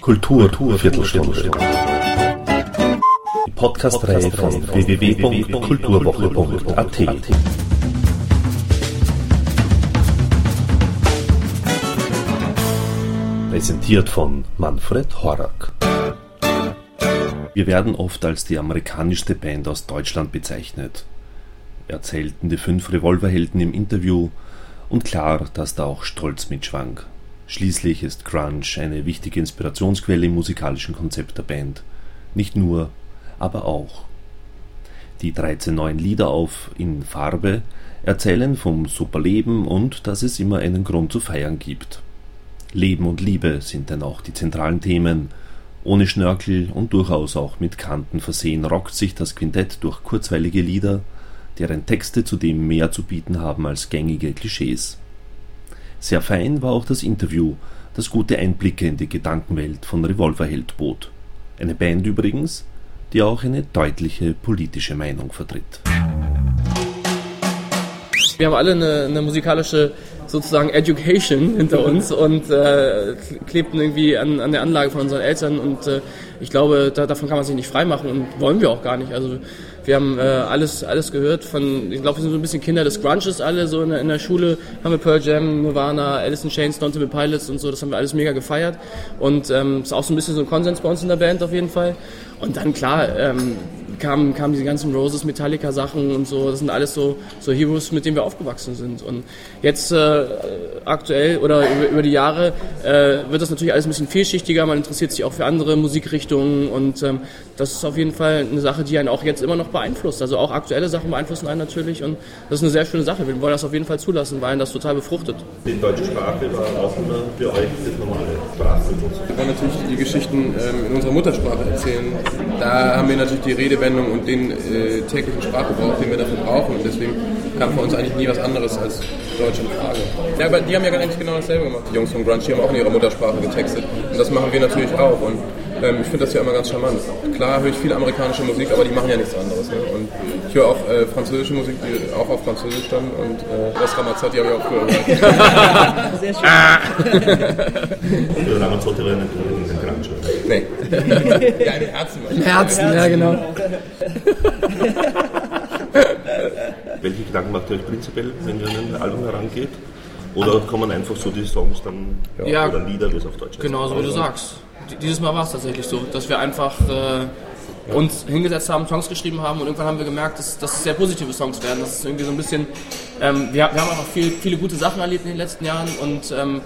Kultur, Viertelstunde. Die Podcast-Reihe von www.kulturwoche.at. Präsentiert von Manfred Horak. Wir werden oft als die amerikanischste Band aus Deutschland bezeichnet. Erzählten die fünf Revolverhelden im Interview und klar, dass da auch Stolz mitschwang. Schließlich ist Grunge eine wichtige Inspirationsquelle im musikalischen Konzept der Band. Nicht nur, aber auch. Die 13 neuen Lieder auf In Farbe erzählen vom Superleben und dass es immer einen Grund zu feiern gibt. Leben und Liebe sind denn auch die zentralen Themen. Ohne Schnörkel und durchaus auch mit Kanten versehen rockt sich das Quintett durch kurzweilige Lieder, deren Texte zudem mehr zu bieten haben als gängige Klischees. Sehr fein war auch das Interview, das gute Einblicke in die Gedankenwelt von Revolverheld bot. Eine Band übrigens, die auch eine deutliche politische Meinung vertritt. Wir haben alle eine, eine musikalische sozusagen Education hinter uns und äh, klebten irgendwie an, an der Anlage von unseren Eltern und äh, ich glaube, da, davon kann man sich nicht freimachen und wollen wir auch gar nicht. Also wir haben äh, alles, alles gehört von, ich glaube, wir sind so ein bisschen Kinder des Grunges alle, so in der, in der Schule haben wir Pearl Jam, Nirvana, Alice in Chains, Temple Pilots und so, das haben wir alles mega gefeiert und ähm, ist auch so ein bisschen so ein Konsens bei uns in der Band auf jeden Fall. Und dann klar, ähm, kamen, kamen diese ganzen Roses, Metallica Sachen und so. Das sind alles so, so Heroes, mit denen wir aufgewachsen sind. Und jetzt äh, aktuell oder über, über die Jahre äh, wird das natürlich alles ein bisschen vielschichtiger. Man interessiert sich auch für andere Musikrichtungen und ähm, das ist auf jeden Fall eine Sache, die einen auch jetzt immer noch beeinflusst. Also auch aktuelle Sachen beeinflussen einen natürlich und das ist eine sehr schöne Sache. Wir wollen das auf jeden Fall zulassen, weil einen das total befruchtet. Die deutsche Sprache war auch immer für euch das normale Sprache. Wir wollen natürlich die Geschichten ähm, in unserer Muttersprache erzählen. Da haben wir natürlich die Redewendung und den äh, täglichen Sprachgebrauch, den wir dafür brauchen und deswegen kam für uns eigentlich nie was anderes als Deutsch in Frage. Ja, aber die haben ja eigentlich genau dasselbe gemacht. Die Jungs von Grunge, die haben auch in ihrer Muttersprache getextet und das machen wir natürlich auch und ähm, ich finde das ja immer ganz charmant. Klar höre ich viel amerikanische Musik, aber die machen ja nichts anderes. Ne? Und ich höre auch äh, französische Musik, die auch auf Französisch dann und äh, das Ramazzotti habe ich auch früher gehört. Sehr schön. Oder Ramazzotti war nicht ein Grunge. nee. ja, im Herzen. Im Herzen, ja genau. Welche Gedanken macht ihr euch prinzipiell, wenn ihr an ein Album herangeht? Oder kommen einfach so die Songs dann Ja. oder Lieder, wie es auf Deutsch heißt? Genau so wie du sagst. Dieses Mal war es tatsächlich so, dass wir einfach äh, uns hingesetzt haben, Songs geschrieben haben und irgendwann haben wir gemerkt, dass, dass es sehr positive Songs werden. Das ist irgendwie so ein bisschen, ähm, wir, wir haben einfach viel, viele gute Sachen erlebt in den letzten Jahren und ähm,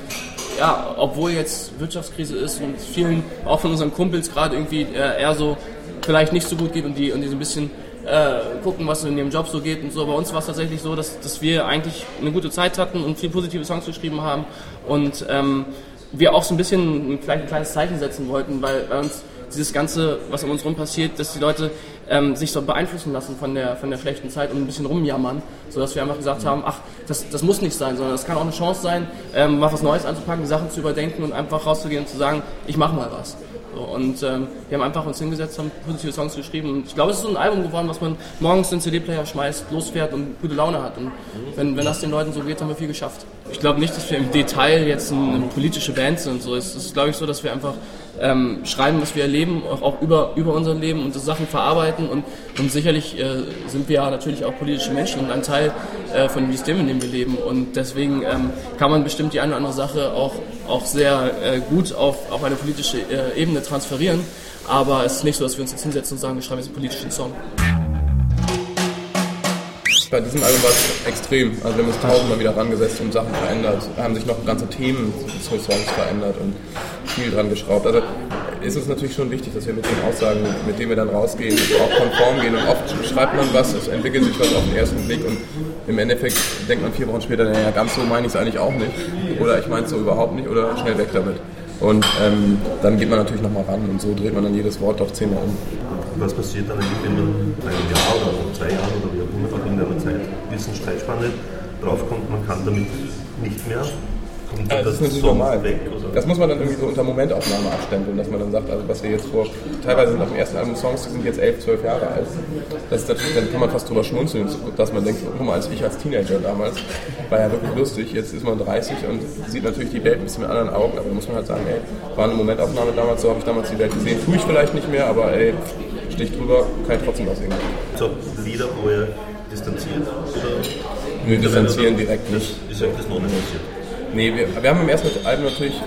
ja, obwohl jetzt Wirtschaftskrise ist und vielen, auch von unseren Kumpels gerade irgendwie äh, eher so vielleicht nicht so gut geht und die, und die so ein bisschen äh, gucken, was in ihrem Job so geht und so. Bei uns war es tatsächlich so, dass, dass wir eigentlich eine gute Zeit hatten und viel positive Songs geschrieben haben und ähm, wir auch so ein bisschen vielleicht ein kleines Zeichen setzen wollten, weil bei uns dieses Ganze, was um uns rum passiert, dass die Leute ähm, sich so beeinflussen lassen von der, von der schlechten Zeit und ein bisschen rumjammern, sodass wir einfach gesagt haben, ach, das, das muss nicht sein, sondern das kann auch eine Chance sein, ähm, mal was Neues anzupacken, Sachen zu überdenken und einfach rauszugehen und zu sagen, ich mach mal was. Und ähm, wir haben einfach uns hingesetzt, haben positive Songs geschrieben. Und ich glaube, es ist so ein Album geworden, was man morgens in den CD-Player schmeißt, losfährt und gute Laune hat. Und wenn, wenn das den Leuten so geht, haben wir viel geschafft. Ich glaube nicht, dass wir im Detail jetzt eine, eine politische Band sind. So, es ist, glaube ich, so, dass wir einfach ähm, schreiben, was wir erleben, auch, auch über, über unser Leben und das Sachen verarbeiten. Und, und sicherlich äh, sind wir ja natürlich auch politische Menschen und ein Teil äh, von dem System, in dem wir leben. Und deswegen ähm, kann man bestimmt die eine oder andere Sache auch, auch sehr äh, gut auf, auf eine politische äh, Ebene transferieren. Aber es ist nicht so, dass wir uns jetzt hinsetzen und sagen, wir schreiben jetzt einen politischen Song. Bei diesem Album war es extrem. Also wir haben uns tausendmal wieder rangesetzt und Sachen verändert. Haben sich noch ganze Themen zu Songs verändert und viel dran geschraubt. Also ist uns natürlich schon wichtig, dass wir mit den Aussagen, mit denen wir dann rausgehen, auch konform gehen. Und oft schreibt man was, es entwickelt sich was auf den ersten Blick und im Endeffekt denkt man vier Wochen später, naja, ganz so meine ich es eigentlich auch nicht. Oder ich meine es so überhaupt nicht oder schnell weg damit. Und ähm, dann geht man natürlich nochmal ran und so dreht man dann jedes Wort doch zehnmal um. Was passiert dann wenn man einem Jahr oder zwei Jahren oder wie auch immer in einer Zeit diesen Streitspanne draufkommt, man kann damit nicht mehr Kommt Ja, dann das ist natürlich normal. weg, oder? Das muss man dann irgendwie so unter Momentaufnahme abstempeln, dass man dann sagt, also was wir jetzt vor, teilweise sind auf dem ersten Album Songs, die sind jetzt elf, zwölf Jahre alt. Das natürlich, dann kann man fast drüber schmunzeln, dass man denkt, guck mal, als ich als Teenager damals, war ja wirklich lustig, jetzt ist man 30 und sieht natürlich die Welt ein bisschen mit anderen Augen, aber da muss man halt sagen, ey, war eine Momentaufnahme damals, so habe ich damals die Welt gesehen, tue ich vielleicht nicht mehr, aber ey, stich drüber, kann ich trotzdem was singen. So Lieder, wo ihr distanziert? Oder Wir distanzieren direkt nicht. ist euch das noch nicht passiert? Nee, wir, wir haben im ersten Album natürlich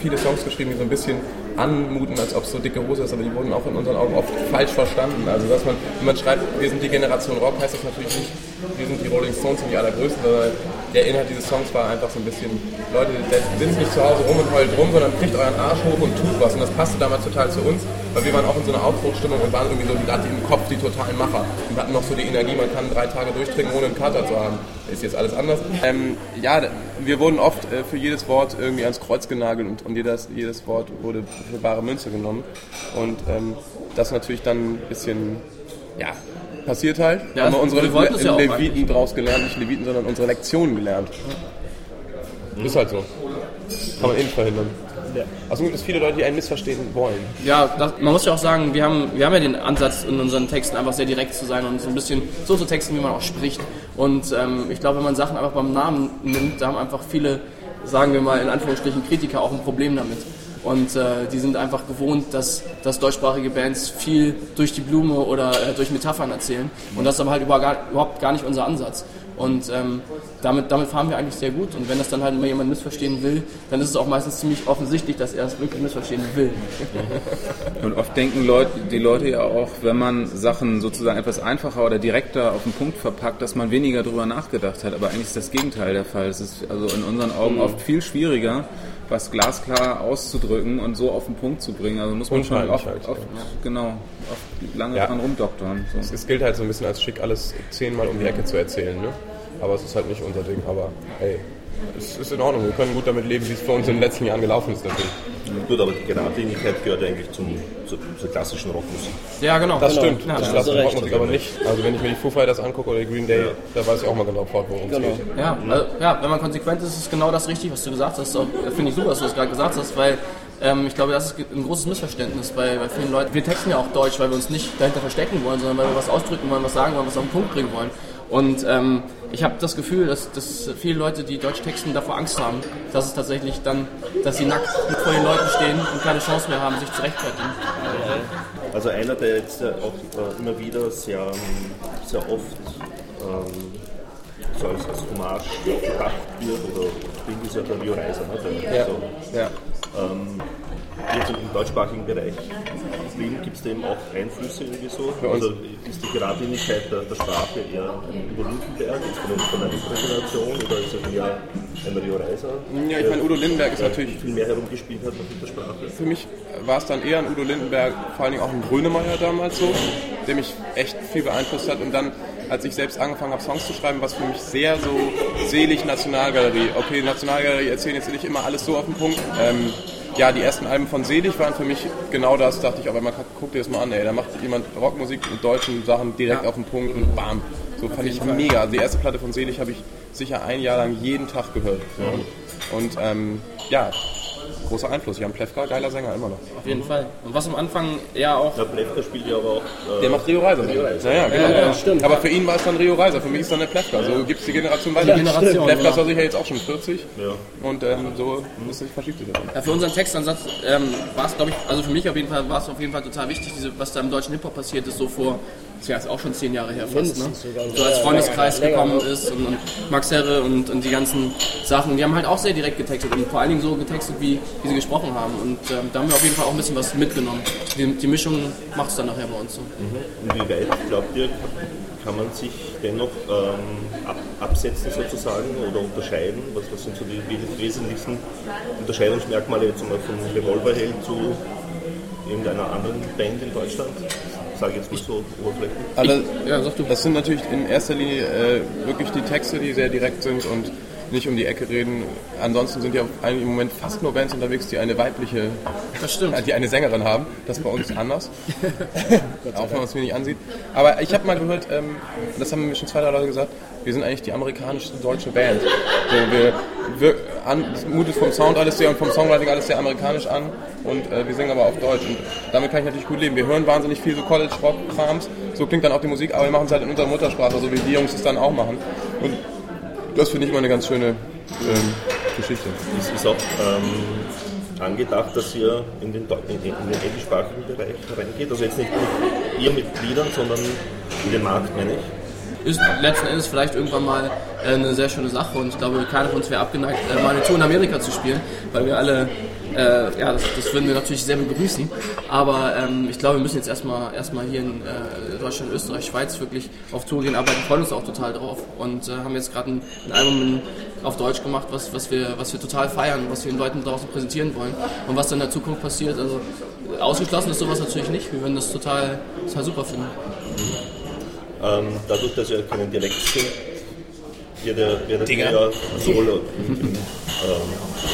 viele Songs geschrieben, die so ein bisschen anmuten, als ob es so dicke Hose ist, aber die wurden auch in unseren Augen oft falsch verstanden. Also dass man, wenn man schreibt, wir sind die Generation Rock, heißt das natürlich nicht, wir sind die Rolling Stones und die allergrößten, sondern der Inhalt dieses Songs war einfach so ein bisschen, Leute, sitzt nicht zu Hause rum und heult rum, sondern kriegt euren Arsch hoch und tut was. Und das passte damals total zu uns, weil wir waren auch in so einer Aufbruchstimmung und waren irgendwie so gerade im Kopf die totalen Macher. Und hatten noch so die Energie, man kann drei Tage durchtrinken, ohne einen Kater zu haben. Ist jetzt alles anders. Ähm, ja, wir wurden oft äh, für jedes Wort irgendwie ans Kreuz genagelt und, und jedes, jedes Wort wurde für bare Münze genommen. Und ähm, das natürlich dann ein bisschen, ja, passiert halt. Ja, haben wir unsere es ja Leviten draus gelernt, nicht Leviten, sondern unsere Lektionen gelernt. Ist halt so. Kann man eh nicht verhindern. Also gibt es viele Leute, die einen missverstehen wollen. Ja, das, man muss ja auch sagen, wir haben, wir haben ja den Ansatz in unseren Texten einfach sehr direkt zu sein und so ein bisschen so zu texten, wie man auch spricht. Und ähm, ich glaube, wenn man Sachen einfach beim Namen nimmt, da haben einfach viele, sagen wir mal in Anführungsstrichen, Kritiker auch ein Problem damit. Und äh, die sind einfach gewohnt, dass, dass deutschsprachige Bands viel durch die Blume oder äh, durch Metaphern erzählen. Und das ist aber halt über gar, überhaupt gar nicht unser Ansatz. Und ähm, damit, damit fahren wir eigentlich sehr gut. Und wenn das dann halt immer jemand missverstehen will, dann ist es auch meistens ziemlich offensichtlich, dass er es wirklich missverstehen will. Und oft denken Leute, die Leute ja auch, wenn man Sachen sozusagen etwas einfacher oder direkter auf den Punkt verpackt, dass man weniger darüber nachgedacht hat. Aber eigentlich ist das Gegenteil der Fall. Es ist also in unseren Augen oft viel schwieriger, was glasklar auszudrücken und so auf den Punkt zu bringen. Also muss man schon Unheimlich oft, halt, oft genau, oft lange Ja. dran rumdoktern. So. Es gilt halt so ein bisschen als schick, alles zehnmal um die Ecke zu erzählen. Ne? Aber es ist halt nicht unser Ding. Aber ey, es ist in Ordnung. Wir können gut damit leben, wie es für uns in den letzten Jahren gelaufen ist. Natürlich. Gut, aber die Geradlinigkeit gehört eigentlich zum, zur, zur klassischen Rockmusik. Ja, genau. Das genau. stimmt. Ja, das das recht. Rockmusik aber nicht. Also wenn ich mir die Foo Fighters angucke oder die Green Day, da weiß ich auch mal genau fort, worum es Genau. geht. Ja, also, ja, wenn man konsequent ist, ist genau das richtig, was du gesagt hast. Auch, Finde ich super, dass du das gerade gesagt hast, weil ähm, ich glaube, das ist ein großes Missverständnis bei, bei vielen Leuten. Wir texten ja auch Deutsch, weil wir uns nicht dahinter verstecken wollen, sondern weil wir was ausdrücken wollen, was sagen wollen, was auf den Punkt bringen wollen. Und ähm, ich habe das Gefühl, dass, dass viele Leute, die Deutsch texten, davor Angst haben, dass es tatsächlich dann, dass sie nackt vor den Leuten stehen und keine Chance mehr haben, sich zu rechtfertigen. Also einer, der jetzt auch äh, immer wieder sehr, sehr oft ähm, so als, als Hommage gedacht wird oder klingt, ist ja der Rio Reiser. Ne? Der, Ja. so, Ja. Ähm, jetzt im deutschsprachigen Bereich gibt es da eben auch Einflüsse irgendwie so? Also ist die Geradlinigkeit der, der Sprache eher ein Udo Lindenberg, jetzt von, der- von älteren Generation, oder ist es eher ein Rio Reiser? Ja, ich meine, Udo Lindenberg ist natürlich viel mehr herumgespielt hat mit der Sprache. für mich war es dann eher ein Udo Lindenberg, vor allen Dingen auch ein Grönemeyer damals so, der mich echt viel beeinflusst hat. Und dann, als ich selbst angefangen habe, Songs zu schreiben, war es für mich sehr so selig Nationalgalerie. Okay, Nationalgalerie erzählen jetzt nicht immer alles so auf den Punkt. Ähm, ja, die ersten Alben von Selig waren für mich genau das, dachte ich, aber man guck dir das mal an, ey, da macht jemand Rockmusik mit deutschen Sachen direkt Ja. auf den Punkt und bam. So fand ich mega. Also die erste Platte von Selig habe ich sicher ein Jahr lang jeden Tag gehört. Und ähm, ja, großer Einfluss. Jan Plewka, geiler Sänger, immer noch. Auf jeden Fall. Und was am Anfang ja auch Der Plefka spielt ja aber auch äh, Der macht Rio Reiser. Rio Reiser. Ja, ja, genau. Ja, ja, stimmt. Aber für ihn war es dann Rio Reiser, für mich ist dann der Plefka. So gibt es die Generation weiter. Die Generation, Plefka genau. ist ja sicher jetzt auch schon 40 Ja. und ähm, so ist sich verschiebt sich das. Ja, für unseren Textansatz ähm, war es, glaube ich, also für mich auf jeden Fall war es auf jeden Fall total wichtig, diese, was da im deutschen Hip-Hop passiert ist, so vor, ist ja jetzt auch schon zehn Jahre her fast, ne? So als Freundeskreis gekommen ist und, und Max Herre und, und die ganzen Sachen, die haben halt auch sehr direkt getextet und vor allen Dingen so getextet, wie, wie sie gesprochen haben. Und ähm, da haben wir auf jeden Fall auch ein bisschen was mitgenommen. Die, die Mischung macht es dann nachher bei uns so. Inwieweit, glaubt ihr, kann man sich dennoch ähm, ab, absetzen sozusagen oder unterscheiden? Was, was sind so die we- wesentlichsten Unterscheidungsmerkmale jetzt mal von Revolverheld zu irgendeiner anderen Band in Deutschland? Sage ich jetzt mal so oberflächlich. Also, Ja, sag du. das sind natürlich in erster Linie äh, wirklich die Texte, die sehr direkt sind und nicht um die Ecke reden. Ansonsten sind ja im Moment fast nur Bands unterwegs, die eine weibliche, die eine Sängerin haben. Das ist bei uns anders. auch wenn man es mir nicht ansieht. Aber ich habe mal gehört, ähm, das haben mir schon zwei, drei Leute gesagt, wir sind eigentlich die amerikanischste deutsche Band. So, wir, wir an, mutet vom Sound alles sehr und vom Songwriting alles sehr amerikanisch an und äh, wir singen aber auf Deutsch und damit kann ich natürlich gut leben. Wir hören wahnsinnig viel so College-Rock-Krams, so klingt dann auch die Musik, aber wir machen es halt in unserer Muttersprache, so wie die Jungs es dann auch machen. Und das finde ich mal eine ganz schöne ähm, Geschichte. Es ist auch ähm, angedacht, dass ihr in den, in, in den englischsprachigen Bereich reingeht. Also jetzt nicht, nicht ihr mit Liedern, sondern in den Markt, meine ich ist letzten Endes vielleicht irgendwann mal äh, eine sehr schöne Sache und ich glaube, keiner von uns wäre abgeneigt, äh, mal eine Tour in Amerika zu spielen, weil wir alle, äh, ja, das, das, würden wir natürlich sehr begrüßen, aber ähm, ich glaube, wir müssen jetzt erstmal, erstmal hier in äh, Deutschland, Österreich, Schweiz wirklich auf Tour gehen, arbeiten freuen uns auch total drauf. Und äh, haben jetzt gerade ein, ein, Album in, auf Deutsch gemacht, was, was, wir, was wir total feiern, was wir den Leuten draußen präsentieren wollen. Und was dann in der Zukunft passiert, also ausgeschlossen ist sowas natürlich nicht, wir würden das total, total super finden. Ähm, dadurch, dass ihr keinen Dialekt werdet ihr ja sowohl in, in, ähm,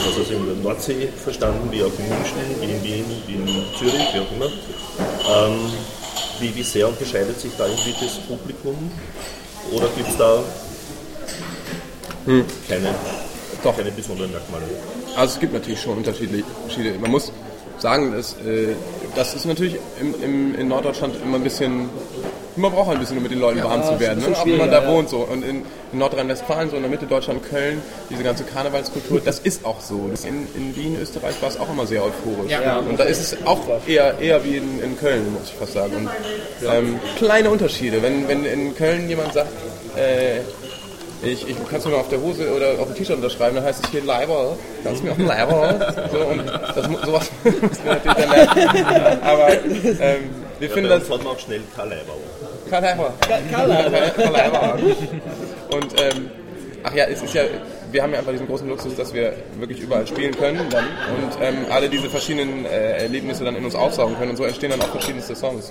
also in der Nordsee verstanden, wie auch in München, wie in Wien, wie in Zürich, wie auch immer. Ähm, wie, wie sehr unterscheidet sich da irgendwie das Publikum? Oder gibt es da hm. keine, Doch. keine besonderen Merkmale? Also es gibt natürlich schon Unterschiede. Man muss sagen, dass, äh, das ist natürlich im, im, in Norddeutschland immer ein bisschen man braucht ein bisschen, um mit den Leuten ja, warm zu werden, ne? auch wenn man da wohnt. So. Und in, in Nordrhein-Westfalen, so in der Mitte Deutschland, Köln, diese ganze Karnevalskultur, das ist auch so. In, in Wien, Österreich war es auch immer sehr euphorisch. Ja. Und da ist es auch eher, eher wie in, in Köln, muss ich fast sagen. Und, ähm, kleine Unterschiede. Wenn, wenn in Köln jemand sagt, äh, ich, ich kann es mir auf der Hose oder auf dem T-Shirt unterschreiben, dann heißt es hier Leiber. Kannst du mir auch ein Leiber? So, und das, sowas muss man natürlich dann lernen. Aber ähm, wir ja, finden das. man auch schnell Karl Leiber. Karl Leiber. Karl Leiber. Karl Leiber. Und ähm, ach ja, es ist ja, wir haben ja einfach diesen großen Luxus, dass wir wirklich überall spielen können dann und ähm, alle diese verschiedenen äh, Erlebnisse dann in uns aufsaugen können und so entstehen dann auch verschiedenste Songs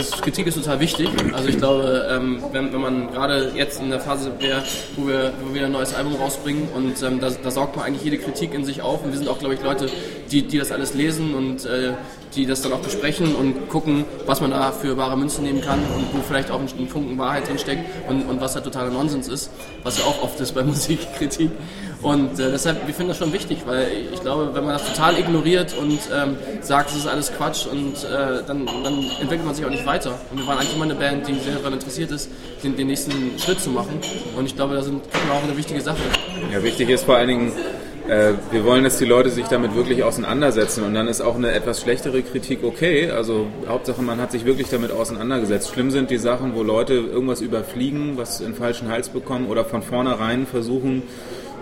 das Kritik ist total wichtig. Also ich glaube, ähm, wenn, wenn man gerade jetzt in der Phase wäre, wo wir, wo wir ein neues Album rausbringen und ähm, da, da saugt man eigentlich jede Kritik in sich auf und wir sind auch, glaube ich, Leute, die, die das alles lesen und äh, die das dann auch besprechen und gucken, was man da für wahre Münzen nehmen kann und wo vielleicht auch ein Funken Wahrheit drinsteckt und, und was da totaler Nonsens ist, was ja auch oft ist bei Musikkritik. Und äh, deshalb, wir finden das schon wichtig, weil ich glaube, wenn man das total ignoriert und ähm, sagt, es ist alles Quatsch und äh, dann, dann entwickelt man sich auch nicht weiter. Und wir waren eigentlich immer eine Band, die sehr daran interessiert ist, den, den nächsten Schritt zu machen. Und ich glaube, da sind wir auch eine wichtige Sache. Ja, wichtig ist vor allen Dingen, äh, wir wollen, dass die Leute sich damit wirklich auseinandersetzen und dann ist auch eine etwas schlechtere Kritik okay. Also Hauptsache, man hat sich wirklich damit auseinandergesetzt. Schlimm sind die Sachen, wo Leute irgendwas überfliegen, was in falschen Hals bekommen oder von vornherein versuchen,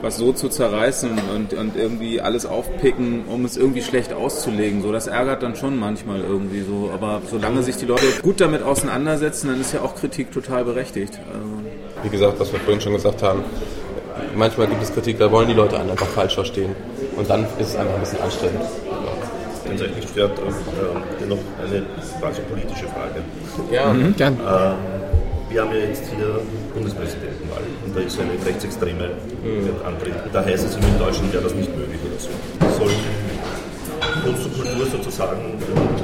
was so zu zerreißen und, und irgendwie alles aufpicken, um es irgendwie schlecht auszulegen. So, das ärgert dann schon manchmal irgendwie so. Aber solange sich die Leute gut damit auseinandersetzen, dann ist ja auch Kritik total berechtigt. Also Wie gesagt, was wir vorhin schon gesagt haben, manchmal gibt es Kritik, da wollen die Leute einen einfach falsch verstehen. Und dann ist es einfach ein bisschen anstrengend. Wenn es euch nicht stört, äh, noch eine quasi politische Frage. Ja, mhm. gern. Ähm, wir haben ja jetzt hier Bundespräsidentenwahl und da ist eine Rechtsextreme mhm. antreten. Da heißt es in Deutschland wäre das nicht möglich oder so. Soll Kunst und Kultur sozusagen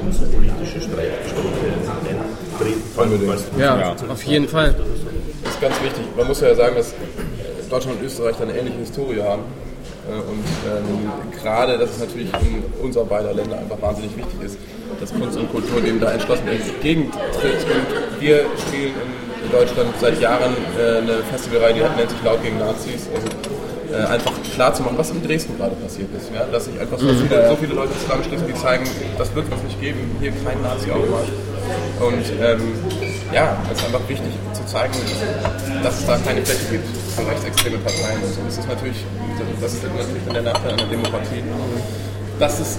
unsere politische Streitgespräche eintreten? Ja, ja, auf jeden Fall. Das ist ganz wichtig. Man muss ja sagen, dass Deutschland und Österreich eine ähnliche Historie haben. Äh, und ähm, gerade, dass es natürlich in unserer beider Länder einfach wahnsinnig wichtig ist, dass Kunst und Kultur dem da entschlossen entgegentritt. Und wir spielen in Deutschland seit Jahren äh, eine Festivalreihe, die nennt sich Laut gegen Nazis. Also, äh, einfach klar zu machen, was in Dresden gerade passiert ist. Ja? Dass sich einfach so mhm. viele, so viele Leute zusammenschließen, die zeigen, das wird es nicht geben, hier kein Nazi-Aufmarsch. Und ähm, ja, es ist einfach wichtig zu zeigen, dass es da keine Fläche gibt für rechtsextreme Parteien. Und so. Das ist natürlich, das ist natürlich der Nachteil einer Demokratie dass es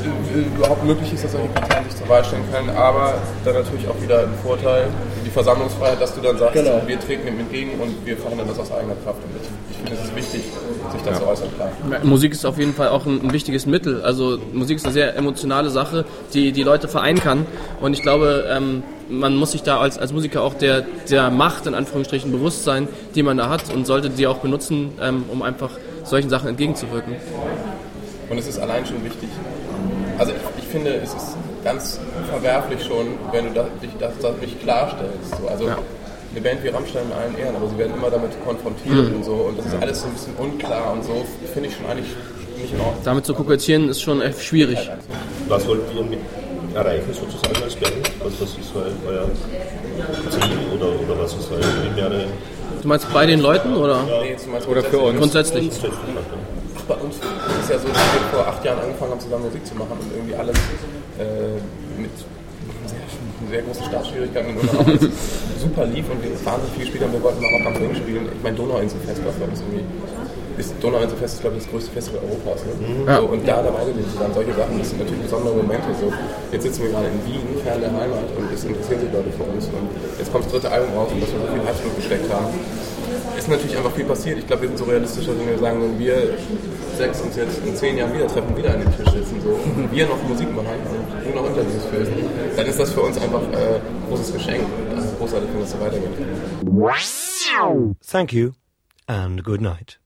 überhaupt möglich ist, dass solche Parteien sich zur Wahl stellen können, aber dann natürlich auch wieder ein Vorteil, die Versammlungsfreiheit, dass du dann sagst, genau. wir treten ihm entgegen und wir verhindern das aus eigener Kraft. Und ich, ich finde, es ist wichtig, sich dazu ja. äußern. Klar. Musik ist auf jeden Fall auch ein, ein, wichtiges Mittel. Also Musik ist eine sehr emotionale Sache, die die Leute vereinen kann. Und ich glaube, ähm, man muss sich da als, als Musiker auch der, der Macht, in Anführungsstrichen, bewusst sein, die man da hat und sollte die auch benutzen, ähm, um einfach solchen Sachen entgegenzuwirken. Und es ist allein schon wichtig. Also ich, ich finde, es ist ganz verwerflich schon, wenn du das, dich das, das nicht klarstellst. So, also ja. eine Band wie Rammstein in allen Ehren, aber sie werden immer damit konfrontiert mhm. und so. Und das ist alles so ein bisschen unklar und so, finde ich schon eigentlich nicht in Ordnung. Damit zu kokettieren ist schon echt schwierig. Was wollt ihr mit erreichen sozusagen als Band? Was, was ist so euer Ziel oder, oder was ist euer primäre... Du meinst bei den Leuten oder? Nee, oder für uns? Grundsätzlich. Bei uns ist es ja so, dass wir vor acht Jahren angefangen haben, zusammen Musik zu machen und irgendwie alles äh, mit sehr große Startschwierigkeiten und auch super lief und wir wahnsinnig viel gespielt haben. Wir wollten mal Rock am Ring spielen. Ich meine, Donauinselfest war für uns irgendwie. Ist Donauinselfest ist, glaube ich, das größte Festival Europas. Ne? Mhm. Ja. So, und da dabei gewesen zu sein, solche Sachen, das sind natürlich besondere Momente. So. Jetzt sitzen wir gerade in Wien, fern der Heimat, und es interessieren sich Leute für uns. Und jetzt kommt das dritte Album raus und dass wir so viel Herzblut gesteckt haben ist natürlich einfach viel passiert. Ich glaube, wir sind so realistisch, dass wir sagen, wenn wir sechs uns jetzt in zehn Jahren wieder treffen, wieder an den Tisch sitzen, so, und wir noch Musik machen und du noch Interviews führst, dann ist das für uns einfach äh, ein großes Geschenk. Das ist großartig, wenn das so weitergeht. Thank you and good night.